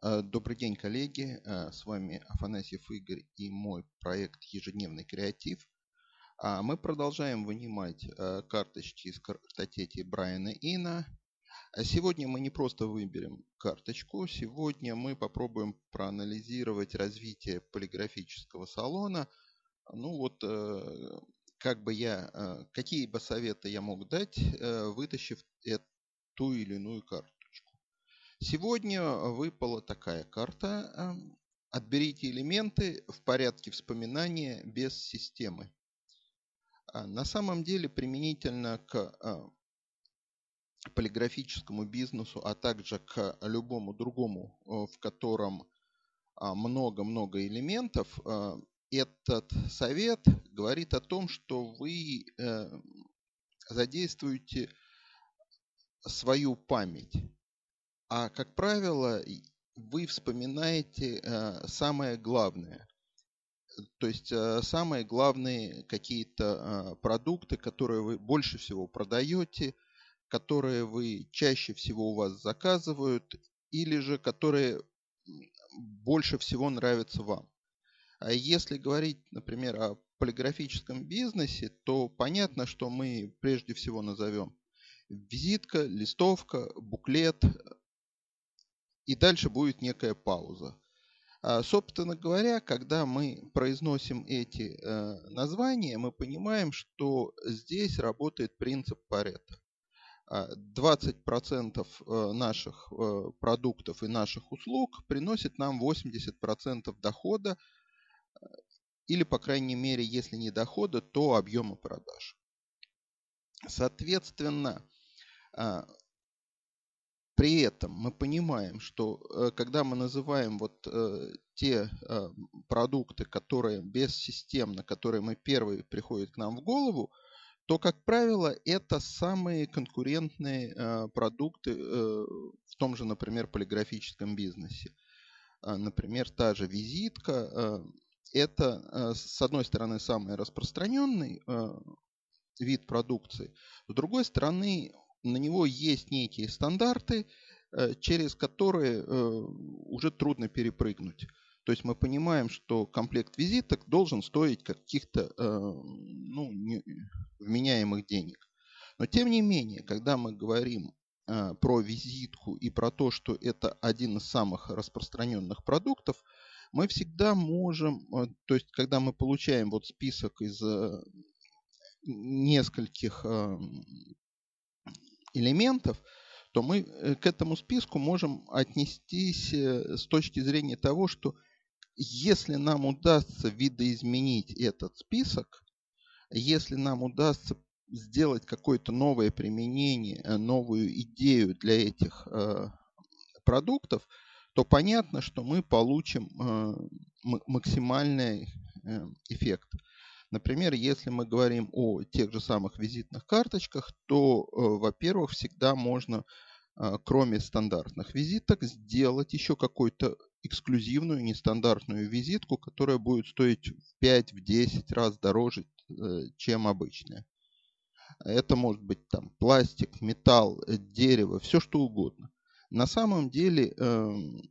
Э, добрый день, коллеги. Э, с вами Афанасьев Игорь и мой проект «Ежедневный креатив». А мы продолжаем вынимать э, карточки из картотеки Брайана Ина. А сегодня мы не просто выберем карточку, сегодня мы попробуем проанализировать развитие полиграфического салона. Ну вот, как бы я, какие бы советы я мог дать, вытащив ту или иную карту. Сегодня выпала такая карта. Эм, отберите элементы в порядке вспоминания без системы. А, на самом деле применительно к а, полиграфическому бизнесу, а также к любому другому, в котором а, много-много элементов, этот совет говорит о том, что вы э, задействуете свою память. А, как правило, вы вспоминаете э, самое главное. То есть э, самые главные какие-то э, продукты, которые вы больше всего продаете, которые вы чаще всего у вас заказывают, или же которые больше всего нравятся вам. А если говорить, например, о полиграфическом бизнесе, то понятно, что мы прежде всего назовем визитка, листовка, буклет, и дальше будет некая пауза. А, собственно говоря, когда мы произносим эти э, названия, мы понимаем, что здесь работает принцип Паретта. 20% э, наших э, продуктов и наших услуг приносит нам 80% дохода, или, по крайней мере, если не дохода, то объема продаж. Соответственно, а, при этом мы понимаем, что э, когда мы называем вот э, те э, продукты, которые бессистемно, которые мы первые приходят к нам в голову, то, как правило, это самые конкурентные продукты в том же, например, полиграфическом бизнесе. Например, та же визитка – это, с одной стороны, самый распространенный вид продукции, с другой стороны, на него есть некие стандарты, э, через которые э, уже трудно перепрыгнуть. То есть мы понимаем, что комплект визиток должен стоить каких-то э, ну, вменяемых денег. Но тем не менее, когда мы говорим про визитку и про то, что это один из самых распространенных продуктов, мы всегда можем, то есть когда мы получаем вот список из нескольких элементов, то мы э, к этому списку можем отнестись э, с точки зрения того, что если нам удастся видоизменить этот список, если нам удастся сделать какое-то новое применение, э, новую идею для этих продуктов, то понятно, что мы получим максимальный эффект. Например, если мы говорим о тех же самых визитных карточках, то, э, во-первых, всегда можно, э, кроме стандартных визиток, сделать еще какую-то эксклюзивную, нестандартную визитку, которая будет стоить в 5-10 раз дороже, э, чем обычная. Это может быть там пластик, металл, дерево, все что угодно. На самом деле эм,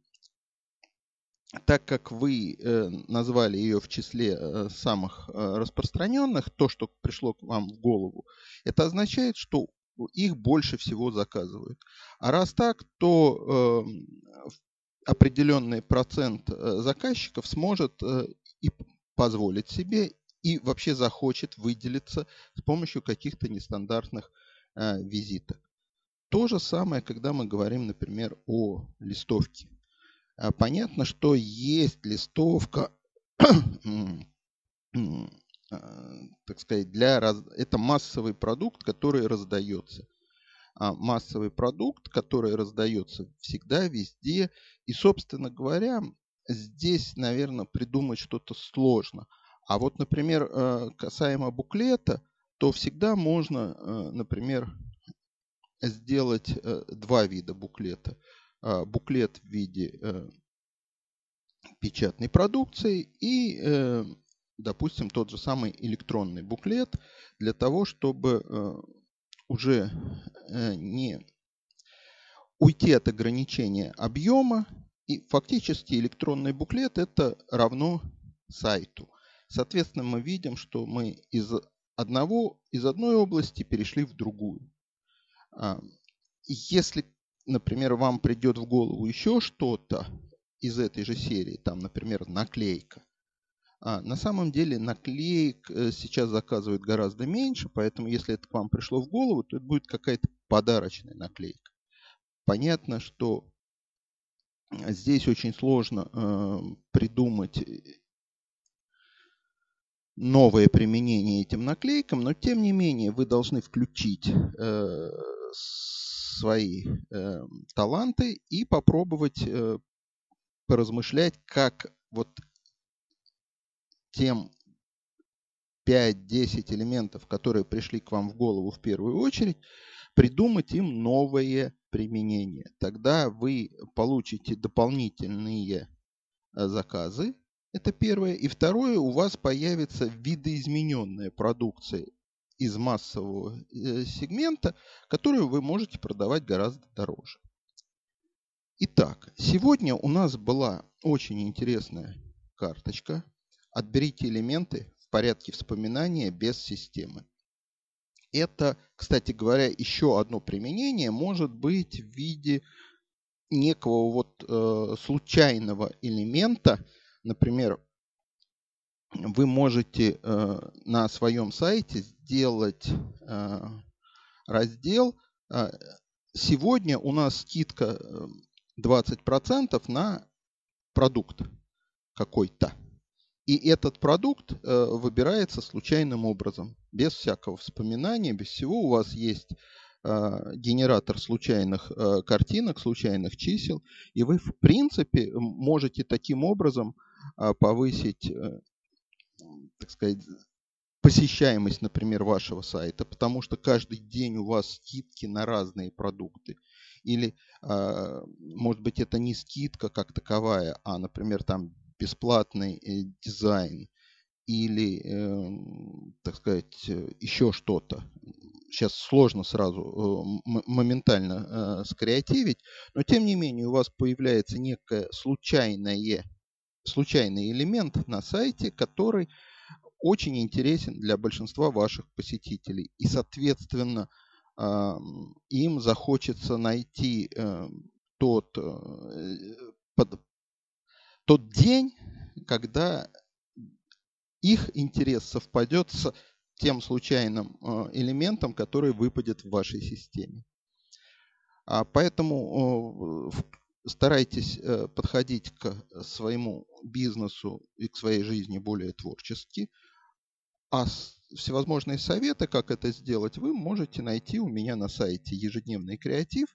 так как вы э, назвали ее в числе э, самых э, распространенных, то, что пришло к вам в голову, это означает, что их больше всего заказывают. А раз так, то э, определенный процент заказчиков сможет и позволить себе, и вообще захочет выделиться с помощью каких-то нестандартных э, визиток. То же самое, когда мы говорим, например, о листовке. А понятно, что есть листовка, а, так сказать, для раз... это массовый продукт, который раздается. А массовый продукт, который раздается всегда, везде. И, собственно говоря, здесь, наверное, придумать что-то сложно. А вот, например, э, касаемо буклета, то всегда можно, э, например, сделать э, два вида буклета. А, буклет в виде э, печатной продукции и, э, допустим, тот же самый электронный буклет для того, чтобы э, уже не уйти от ограничения объема И фактически электронный буклет это равно сайту. Соответственно, мы видим, что мы из, одного, из одной области перешли в другую. А, если, например, вам придет в голову еще что-то из этой же серии, там, например, наклейка, а на самом деле наклеек э, сейчас заказывают гораздо меньше, поэтому если это к вам пришло в голову, то это будет какая-то подарочная наклейка. Понятно, что здесь очень сложно э, придумать новое применение этим наклейкам, но тем не менее вы должны включить э, свои э, таланты и попробовать э, поразмышлять, как вот тем 5-10 элементов, которые пришли к вам в голову в первую очередь, придумать им новое применение. Тогда вы получите дополнительные э, заказы, это первое. И второе, у вас появится видоизмененная продукция из массового э, сегмента, которую вы можете продавать гораздо дороже. Итак, сегодня у нас была очень интересная карточка Отберите элементы в порядке вспоминания без системы. Это, кстати говоря, еще одно применение может быть в виде некого вот э, случайного элемента. Например, вы можете э, на своем сайте сделать э, раздел э, «Сегодня у нас скидка 20% э, на продукт какой-то». И этот продукт э, выбирается случайным образом, без всякого вспоминания, без всего. У вас есть генератор случайных картинок, случайных чисел, и вы, в принципе, можете таким образом э, повысить, так сказать, посещаемость, например, вашего сайта, потому что каждый день у вас скидки на разные продукты. Или, э, может быть, это не скидка как таковая, а, например, там бесплатный э, дизайн или, эм, так сказать, э, еще что-то. Сейчас сложно сразу э, моментально скреативить, но тем не менее у вас появляется некое случайное, случайный элемент на сайте, который очень интересен для большинства ваших посетителей. И, соответственно, им захочется найти тот тот день, когда их интерес совпадет с тем случайным э, элементом, который выпадет в вашей системе. А поэтому э, старайтесь э, подходить к своему бизнесу и к своей жизни более творчески. А всевозможные советы, как это сделать, вы можете найти у меня на сайте ежедневный креатив,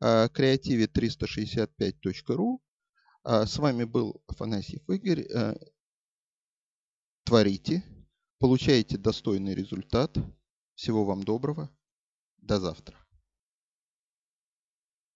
креативе365.ру. А, с вами был Афанасьев Игорь. Э, творите, получаете достойный результат. Всего вам доброго. До завтра.